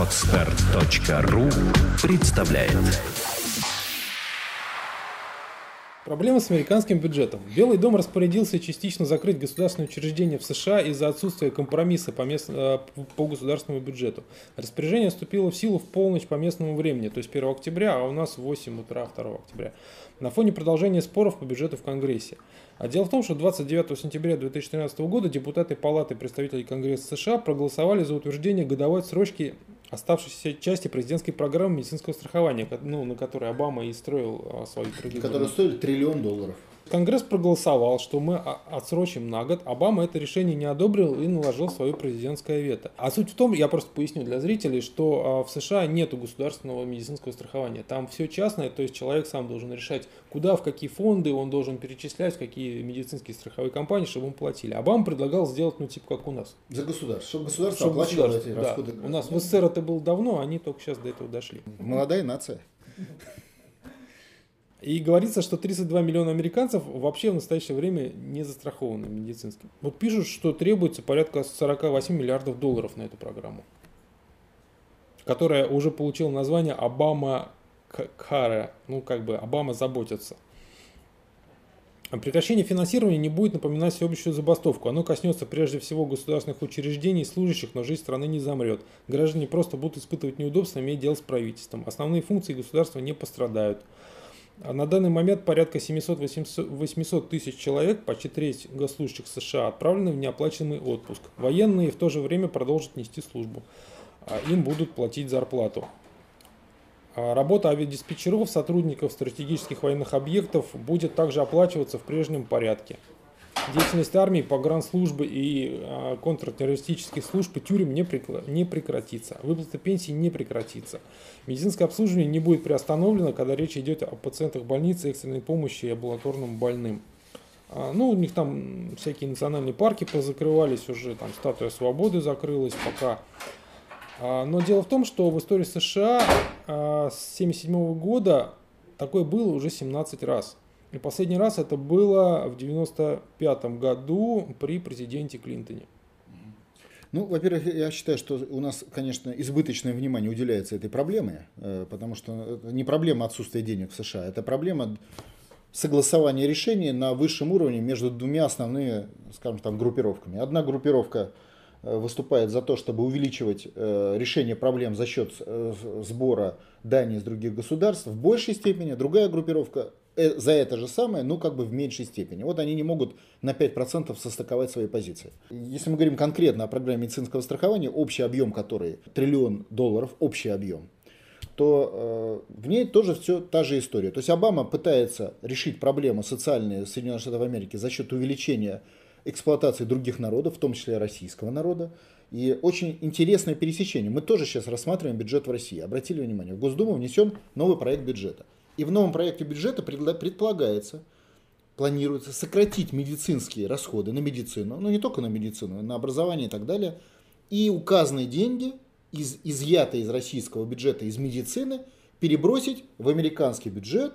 Отстар.ру представляет Проблема с американским бюджетом. Белый дом распорядился частично закрыть государственные учреждения в США из-за отсутствия компромисса по, мест... Э, по государственному бюджету. Распоряжение вступило в силу в полночь по местному времени, то есть 1 октября, а у нас 8 утра 2 октября, на фоне продолжения споров по бюджету в Конгрессе. А дело в том, что 29 сентября 2013 года депутаты Палаты представителей Конгресса США проголосовали за утверждение годовой срочки оставшейся части президентской программы медицинского страхования, ну, на которой Обама и строил а, свою стратегию. Которая стоит триллион долларов. Конгресс проголосовал, что мы отсрочим на год. Обама это решение не одобрил и наложил свое президентское вето. А суть в том, я просто поясню для зрителей, что а, в США нет государственного медицинского страхования. Там все частное, то есть человек сам должен решать, куда, в какие фонды он должен перечислять, в какие медицинские страховые компании, чтобы ему платили. Обама предлагал сделать, ну, типа как у нас. За государство, чтобы государство чтобы оплачивало эти да. расходы. У нас в СССР это было давно, они только сейчас до этого дошли. Молодая нация. И говорится, что 32 миллиона американцев вообще в настоящее время не застрахованы медицински. Вот пишут, что требуется порядка 48 миллиардов долларов на эту программу, которая уже получила название Обама Кара, ну как бы Обама заботится. Прекращение финансирования не будет напоминать всеобщую забастовку. Оно коснется прежде всего государственных учреждений и служащих, но жизнь страны не замрет. Граждане просто будут испытывать неудобства, имея дело с правительством. Основные функции государства не пострадают. А на данный момент порядка 700-800 тысяч человек, почти треть госслужащих США, отправлены в неоплаченный отпуск. Военные в то же время продолжат нести службу. А им будут платить зарплату. А работа авиадиспетчеров, сотрудников стратегических военных объектов будет также оплачиваться в прежнем порядке. Деятельность армии, погранслужбы и а, контртеррористических служб и тюрем не, не прекратится. Выплата пенсии не прекратится. Медицинское обслуживание не будет приостановлено, когда речь идет о пациентах больницы, экстренной помощи и амбулаторным больным. А, ну, у них там всякие национальные парки позакрывались уже, там статуя свободы закрылась пока. А, но дело в том, что в истории США с 1977 года такое было уже 17 раз. И последний раз это было в 95 году при президенте Клинтоне. Ну, во-первых, я считаю, что у нас, конечно, избыточное внимание уделяется этой проблеме, э, потому что это не проблема отсутствия денег в США, это проблема согласования решений на высшем уровне между двумя основными, скажем там, группировками. Одна группировка Э, выступает за то, чтобы увеличивать э, решение проблем за счет сбора дани из других государств в большей степени, другая группировка за это же самое, но как бы в меньшей степени. Вот они не могут на 5% состыковать свои позиции. Если мы говорим конкретно о программе медицинского страхования, общий объем которой триллион долларов, общий объем, то э, в ней тоже все та же история. То есть Обама пытается решить проблемы социальные Соединенных Штатов Америки за счет увеличения эксплуатации других народов, в том числе российского народа. И очень интересное пересечение. Мы тоже сейчас рассматриваем бюджет в России. Обратили внимание, в Госдуму внесен новый проект бюджета. И в новом проекте бюджета предполагается, планируется сократить медицинские расходы на медицину, ну не только на медицину, на образование и так далее. И указанные деньги, из, изъятые из российского бюджета, из медицины, перебросить в американский бюджет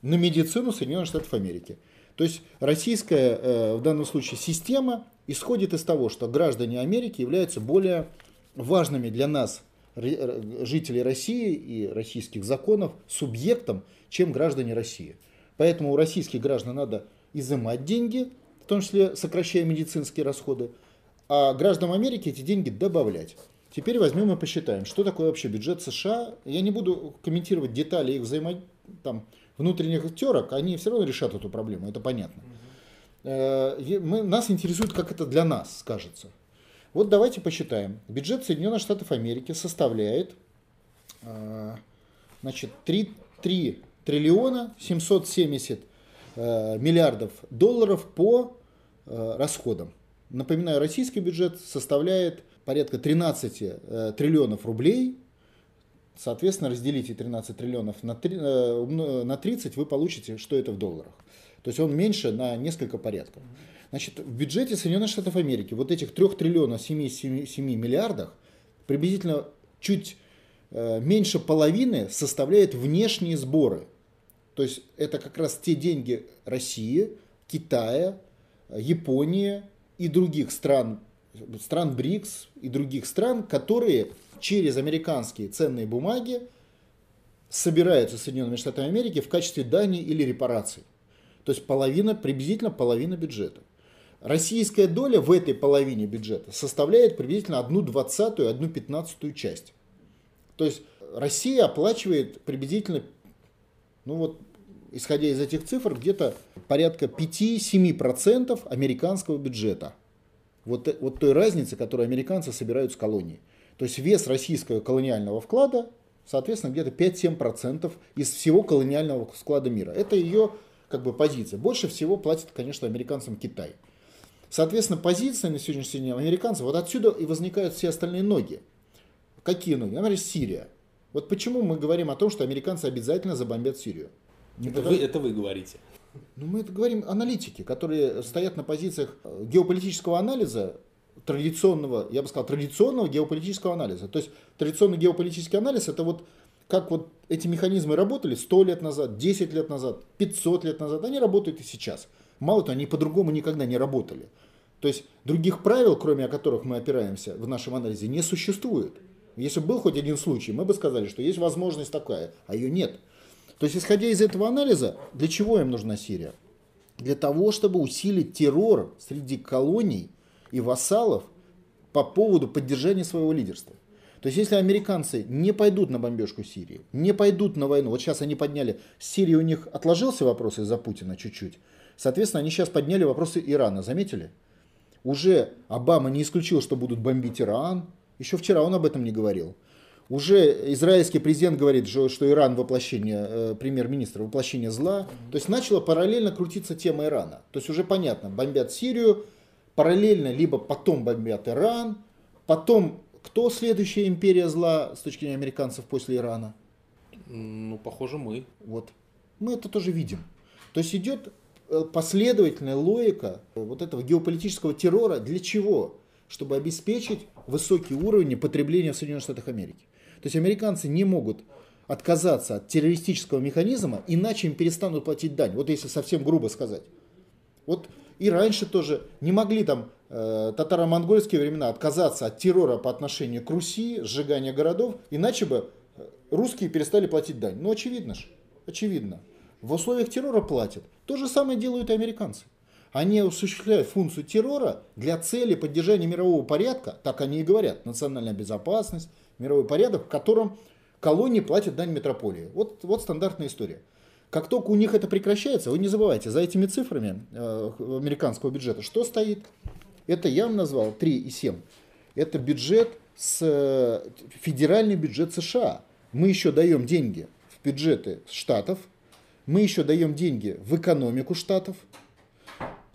на медицину Соединенных Штатов Америки. То есть российская э, в данном случае система исходит из того, что граждане Америки являются более важными для нас, жителей России и российских законов, субъектом, чем граждане России. Поэтому у российских граждан надо изымать деньги, в том числе сокращая медицинские расходы, а гражданам Америки эти деньги добавлять. Теперь возьмем и посчитаем, что такое вообще бюджет США. Я не буду комментировать детали их взаимодействия, внутренних терок, они все равно решат эту проблему, это понятно. Э, мы, нас интересует, как это для нас скажется. Вот давайте посчитаем. Бюджет Соединенных Штатов Америки составляет э, значит, 3, 3 триллиона 770 э, миллиардов долларов по расходам. Напоминаю, российский бюджет составляет порядка 13 триллионов рублей, Соответственно, разделите 13 триллионов на, 3, э, на 30, вы получите, что это в долларах. То есть он меньше на несколько порядков. Значит, в бюджете Соединенных Штатов Америки вот этих 3 триллионов 7, 7, 7 миллиардах приблизительно чуть э, меньше половины составляет внешние сборы. То есть это как раз те деньги России, Китая, Японии и других стран стран БРИКС и других стран, которые через американские ценные бумаги собираются Соединенными Штатами Америки в качестве дани или репараций. То есть половина, приблизительно половина бюджета. Российская доля в этой половине бюджета составляет приблизительно одну двадцатую, одну пятнадцатую часть. То есть Россия оплачивает приблизительно, ну вот, исходя из этих цифр, где-то порядка 5-7% американского бюджета. Вот, вот той разницы, которую американцы собирают с колонии. То есть вес российского колониального вклада, соответственно, где-то 5-7% из всего колониального вклада мира. Это ее как бы позиция. Больше всего платит, конечно, американцам Китай. Соответственно, позиция на сегодняшний день американцев, вот отсюда и возникают все остальные ноги. Какие ноги? Например, Сирия. Вот почему мы говорим о том, что американцы обязательно забомбят Сирию. Это, потому... вы, это вы говорите. Ну, мы это говорим аналитики, которые стоят на позициях геополитического анализа, традиционного, я бы сказал, традиционного геополитического анализа. То есть традиционный геополитический анализ это вот как вот эти механизмы работали 100 лет назад, 10 лет назад, 500 лет назад, они работают и сейчас. Мало того, они по-другому никогда не работали. То есть других правил, кроме которых мы опираемся в нашем анализе, не существует. Если был хоть один случай, мы бы сказали, что есть возможность такая, а ее нет. То есть, исходя из этого анализа, для чего им нужна Сирия? Для того, чтобы усилить террор среди колоний и вассалов по поводу поддержания своего лидерства. То есть, если американцы не пойдут на бомбежку Сирии, не пойдут на войну, вот сейчас они подняли, Сирия у них отложился вопрос из-за Путина чуть-чуть, соответственно, они сейчас подняли вопросы Ирана, заметили? Уже Обама не исключил, что будут бомбить Иран, еще вчера он об этом не говорил. Уже израильский президент говорит, что Иран воплощение, э, премьер-министр, воплощение зла. То есть начала параллельно крутиться тема Ирана. То есть уже понятно, бомбят Сирию, параллельно либо потом бомбят Иран, потом кто следующая империя зла с точки зрения американцев после Ирана? Ну, похоже, мы. Вот. Мы это тоже видим. То есть идет последовательная логика вот этого геополитического террора. Для чего? чтобы обеспечить высокий уровень потребления в Соединенных Штатах Америки. То есть американцы не могут отказаться от террористического механизма, иначе им перестанут платить дань. Вот если совсем грубо сказать. Вот и раньше тоже не могли там э, татаро-монгольские времена отказаться от террора по отношению к Руси, сжигания городов, иначе бы э, русские перестали платить дань. Ну очевидно же, очевидно. В условиях террора платят. То же самое делают и американцы. Они осуществляют функцию террора для цели поддержания мирового порядка, так они и говорят, национальная безопасность, мировой порядок, в котором колонии платят дань метрополии. Вот, вот стандартная история. Как только у них это прекращается, вы не забывайте, за этими цифрами э, американского бюджета что стоит? Это я вам назвал 3,7. Это бюджет с э, федеральный бюджет США. Мы еще даем деньги в бюджеты штатов, мы еще даем деньги в экономику штатов,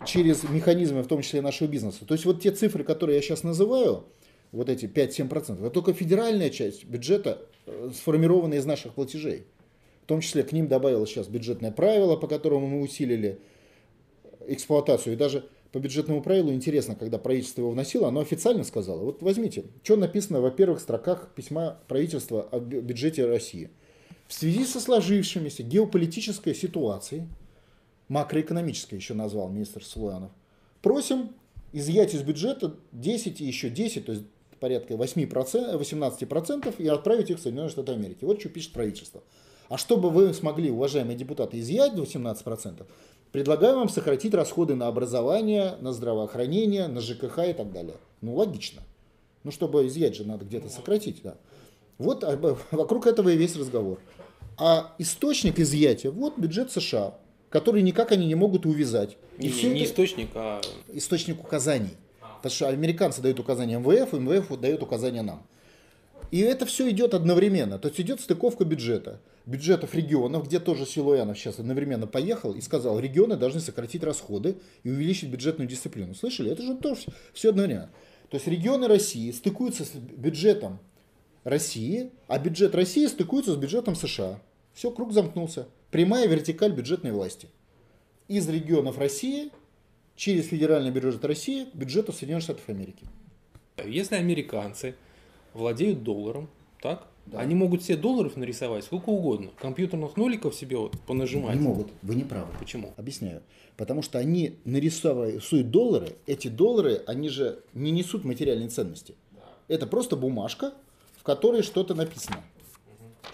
через механизмы, в том числе нашего бизнеса. То есть вот те цифры, которые я сейчас называю, вот эти 5-7%, это только федеральная часть бюджета, э, сформированная из наших платежей. В том числе к ним добавилось сейчас бюджетное правило, по которому мы усилили эксплуатацию. И даже по бюджетному правилу интересно, когда правительство его вносило, оно официально сказало. Вот возьмите, что написано во первых строках письма правительства о бюджете России. В связи со сложившимися геополитической ситуацией, макроэкономическое еще назвал министр Слуянов. Просим изъять из бюджета 10 и еще 10, то есть порядка 8%, 18% и отправить их в Соединенные Штаты Америки. Вот что пишет правительство. А чтобы вы смогли, уважаемые депутаты, изъять 18%, предлагаю вам сократить расходы на образование, на здравоохранение, на ЖКХ и так далее. Ну, логично. Ну, чтобы изъять же надо где-то сократить, да. Вот а, вокруг этого и весь разговор. А источник изъятия, вот бюджет США которые никак они не могут увязать. И не, не источник, а... Источник указаний. Потому что американцы дают указания МВФ, МВФ дает указания нам. И это все идет одновременно. То есть идет стыковка бюджета. Бюджетов регионов, где тоже Силуянов сейчас одновременно поехал и сказал, регионы должны сократить расходы и увеличить бюджетную дисциплину. Слышали? Это же тоже все одновременно. То есть регионы России стыкуются с бюджетом России, а бюджет России стыкуется с бюджетом США. Все, круг замкнулся. Прямая вертикаль бюджетной власти. Из регионов России через федеральный бюджет России к бюджету Соединенных Штатов Америки. Если американцы владеют долларом, Так? Да. Они могут все долларов нарисовать сколько угодно. Компьютерных ноликов себе вот понажимать. Не могут, вы не правы. Почему? Объясняю. Потому что они нарисуют доллары, эти доллары, они же не несут материальной ценности. Это просто бумажка, которой что-то написано.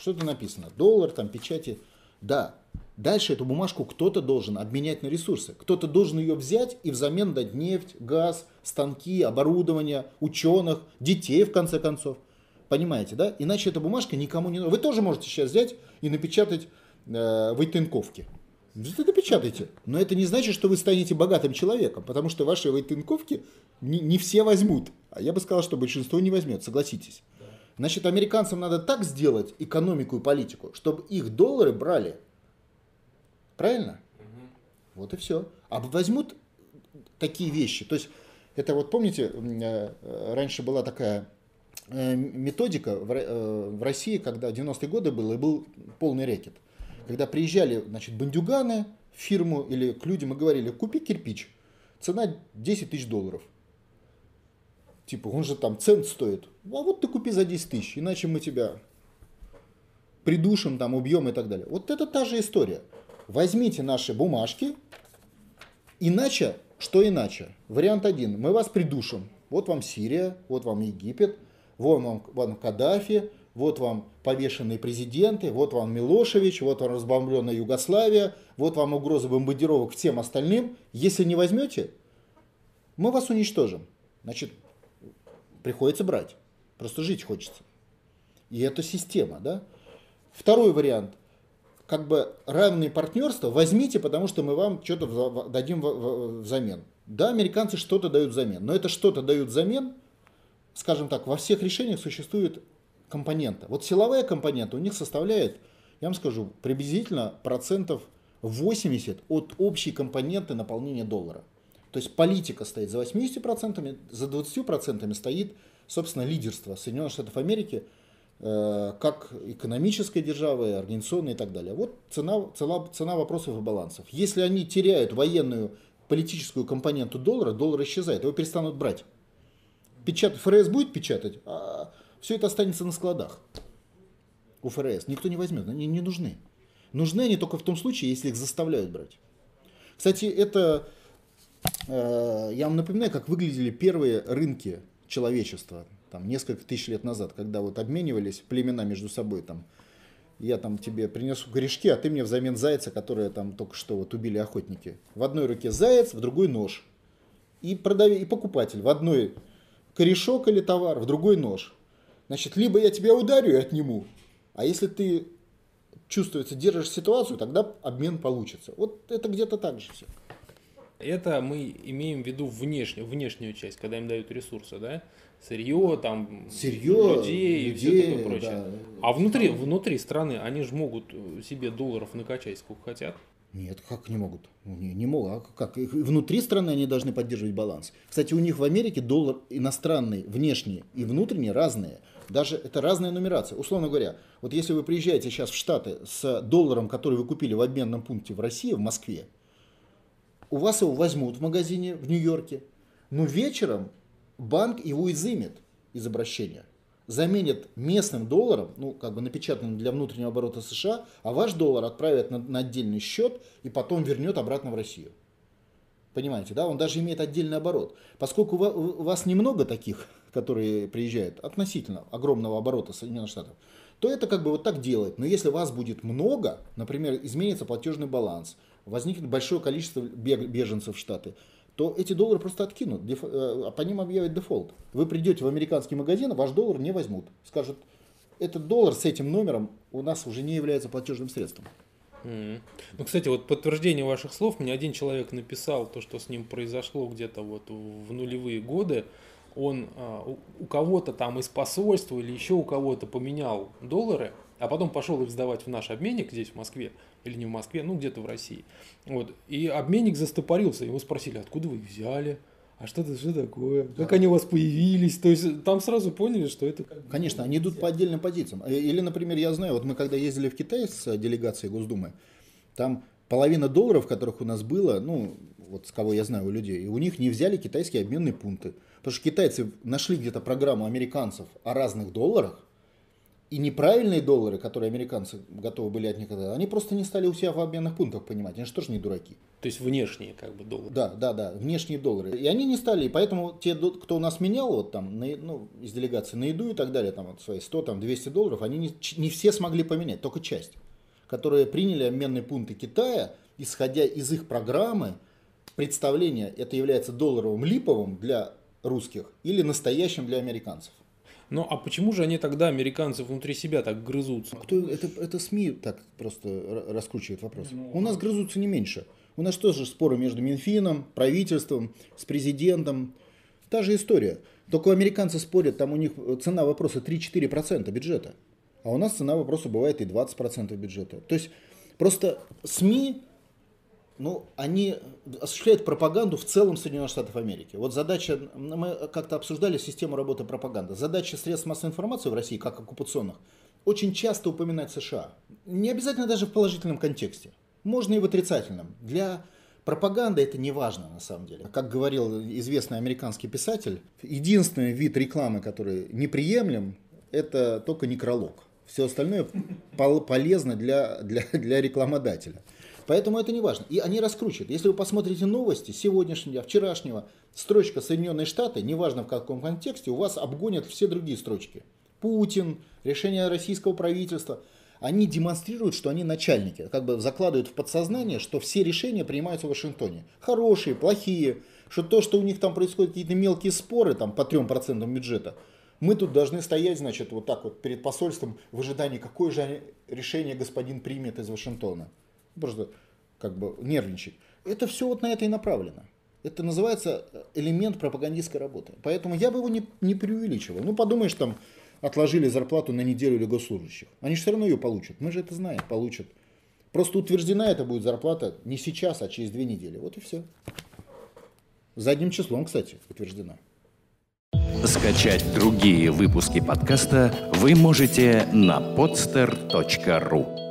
Что-то написано. Доллар, там, печати. Да. Дальше эту бумажку кто-то должен обменять на ресурсы. Кто-то должен ее взять и взамен дать нефть, газ, станки, оборудование, ученых, детей, в конце концов. Понимаете, да? Иначе эта бумажка никому не нужна. Вы тоже можете сейчас взять и напечатать э, войтынковки. Вы напечатайте. Но это не значит, что вы станете богатым человеком, потому что ваши войтынковки не, не все возьмут. А я бы сказал, что большинство не возьмет, согласитесь. Значит, американцам надо так сделать экономику и политику, чтобы их доллары брали. Правильно? Вот и все. А возьмут такие вещи. То есть, это вот помните, э, раньше была такая э, методика э, в России, когда 90-е годы было, и был полный рекет. Когда приезжали значит, бандюганы в фирму или к людям и говорили, купи кирпич, цена 10 тысяч долларов. Типа, он же там цент стоит. А вот ты купи за 10 тысяч, иначе мы тебя придушим, там, убьем и так далее. Вот это та же история. Возьмите наши бумажки, иначе, что иначе? Вариант один, мы вас придушим. Вот вам Сирия, вот вам Египет, вот вам, вам Каддафи, вот вам повешенные президенты, вот вам Милошевич, вот вам разбомбленная Югославия, вот вам угроза бомбардировок всем остальным. Если не возьмете, мы вас уничтожим. Значит, приходится брать. Просто жить хочется. И это система, да? Второй вариант. Как бы равные партнерства возьмите, потому что мы вам что-то дадим взамен. Да, американцы что-то дают взамен, но это что-то дают взамен, скажем так, во всех решениях существует компонента. Вот силовая компонента у них составляет, я вам скажу, приблизительно процентов 80 от общей компоненты наполнения доллара. То есть политика стоит за 80%, за 20% стоит, собственно, лидерство Соединенных Штатов Америки э, как экономической державы, организационной и так далее. Вот цена, цена, цена вопросов и балансов. Если они теряют военную политическую компоненту доллара, доллар исчезает, его перестанут брать. Печатать, ФРС будет печатать, а все это останется на складах у ФРС. Никто не возьмет, они не нужны. Нужны они только в том случае, если их заставляют брать. Кстати, это, я вам напоминаю, как выглядели первые рынки человечества, там, несколько тысяч лет назад, когда вот обменивались племена между собой, там, я там тебе принесу корешки, а ты мне взамен зайца, которые там только что вот убили охотники. В одной руке заяц, в другой нож. И, продав... и покупатель в одной корешок или товар, в другой нож. Значит, либо я тебя ударю и отниму, а если ты чувствуется, держишь ситуацию, тогда обмен получится. Вот это где-то так же все. Это мы имеем в виду внешнюю, внешнюю часть, когда им дают ресурсы, да? Сырье, там, Сырье, людей, людей и все такое прочее. да. А внутри, внутри страны они же могут себе долларов накачать сколько хотят. Нет, как не могут? Ну, Не, не могут. А как? Внутри страны они должны поддерживать баланс. Кстати, у них в Америке доллар иностранный, внешний и внутренний разные. Даже это разная нумерация. Условно говоря, вот если вы приезжаете сейчас в Штаты с долларом, который вы купили в обменном пункте в России, в Москве, у вас его возьмут в магазине в Нью-Йорке, но вечером банк его изымет из обращения, заменит местным долларом, ну, как бы напечатанным для внутреннего оборота США, а ваш доллар отправит на, на отдельный счет и потом вернет обратно в Россию. Понимаете, да? Он даже имеет отдельный оборот. Поскольку у вас немного таких, которые приезжают относительно огромного оборота Соединенных Штатов, то это как бы вот так делает. Но если вас будет много, например, изменится платежный баланс, возникнет большое количество беженцев в Штаты, то эти доллары просто откинут, э, по ним объявят дефолт. Вы придете в американский магазин, а ваш доллар не возьмут. Скажут, этот доллар с этим номером у нас уже не является платежным средством. Ну, кстати, вот подтверждение ваших слов, мне один человек написал то, что с ним произошло где-то вот в нулевые годы. Он а, у кого-то там из посольства или еще у кого-то поменял доллары, а потом пошел их сдавать в наш обменник здесь, в Москве, или не в Москве, ну где-то в России. Вот. И обменник застопорился, его спросили, откуда вы их взяли, а что это что такое, как они у вас появились. То есть там сразу поняли, что это Конечно, они идут по отдельным позициям. Э, Или, например, я знаю, вот мы когда ездили в Китай с э, делегацией Госдумы, там половина долларов, которых у нас было, ну, вот с кого я знаю у людей, и у них не взяли китайские обменные пункты. Потому что китайцы нашли где-то программу американцев о разных долларах, и неправильные доллары, которые американцы готовы были от них отдать, они просто не стали у себя в обменных пунктах понимать. Они же тоже не дураки. То есть внешние как бы доллары. Да, да, да, внешние доллары. И они не стали, и поэтому те, кто у нас менял вот там, на, ну, из делегации на еду и так далее, там вот свои 100, там 200 долларов, они не, не все смогли поменять, только часть, которые приняли обменные пункты Китая, исходя из их программы, представления, это является долларовым липовым для русских или настоящим для американцев. Ну а почему же они тогда, американцы, внутри себя так грызутся? Кто, это, это СМИ так просто раскручивает вопрос. Ну, У нас грызутся не меньше. У нас тоже споры между Минфином, правительством, с президентом. Та же история. Только американцы спорят, там у них цена вопроса 3-4% бюджета. А у нас цена вопроса бывает и 20% бюджета. То есть просто СМИ ну, они осуществляют пропаганду в целом Соединенных Штатов Америки. Вот задача, мы как-то обсуждали систему работы пропаганды. Задача средств массовой информации в России, как оккупационных, очень часто упоминать США. Не обязательно даже в положительном контексте. Можно и в отрицательном. Для пропаганды это не важно на самом деле. Как говорил известный американский писатель, единственный вид рекламы, который неприемлем, это только некролог. Все остальное полезно для, для, для рекламодателя. Поэтому это не важно. И они раскручивают. Если вы посмотрите новости сегодняшнего, вчерашнего, строчка Соединенные Штаты, неважно в каком контексте, у вас обгонят все другие строчки. Путин, решение российского правительства. Они демонстрируют, что они начальники, как бы закладывают в подсознание, что все решения принимаются в Вашингтоне. Хорошие, плохие, что то, что у них там происходят какие-то мелкие споры там, по 3% бюджета, мы тут должны стоять, значит, вот так вот перед посольством в ожидании, какое же решение господин примет из Вашингтона просто как бы нервничать. Это все вот на это и направлено. Это называется элемент пропагандистской работы. Поэтому я бы его не, не преувеличивал. Ну, подумаешь, там отложили зарплату на неделю для госслужащих. Они же все равно ее получат. Мы же это знаем, получат. Просто утверждена это будет зарплата не сейчас, а через две недели. Вот и все. Задним числом, кстати, утверждена. Скачать другие выпуски подкаста вы можете на podster.ru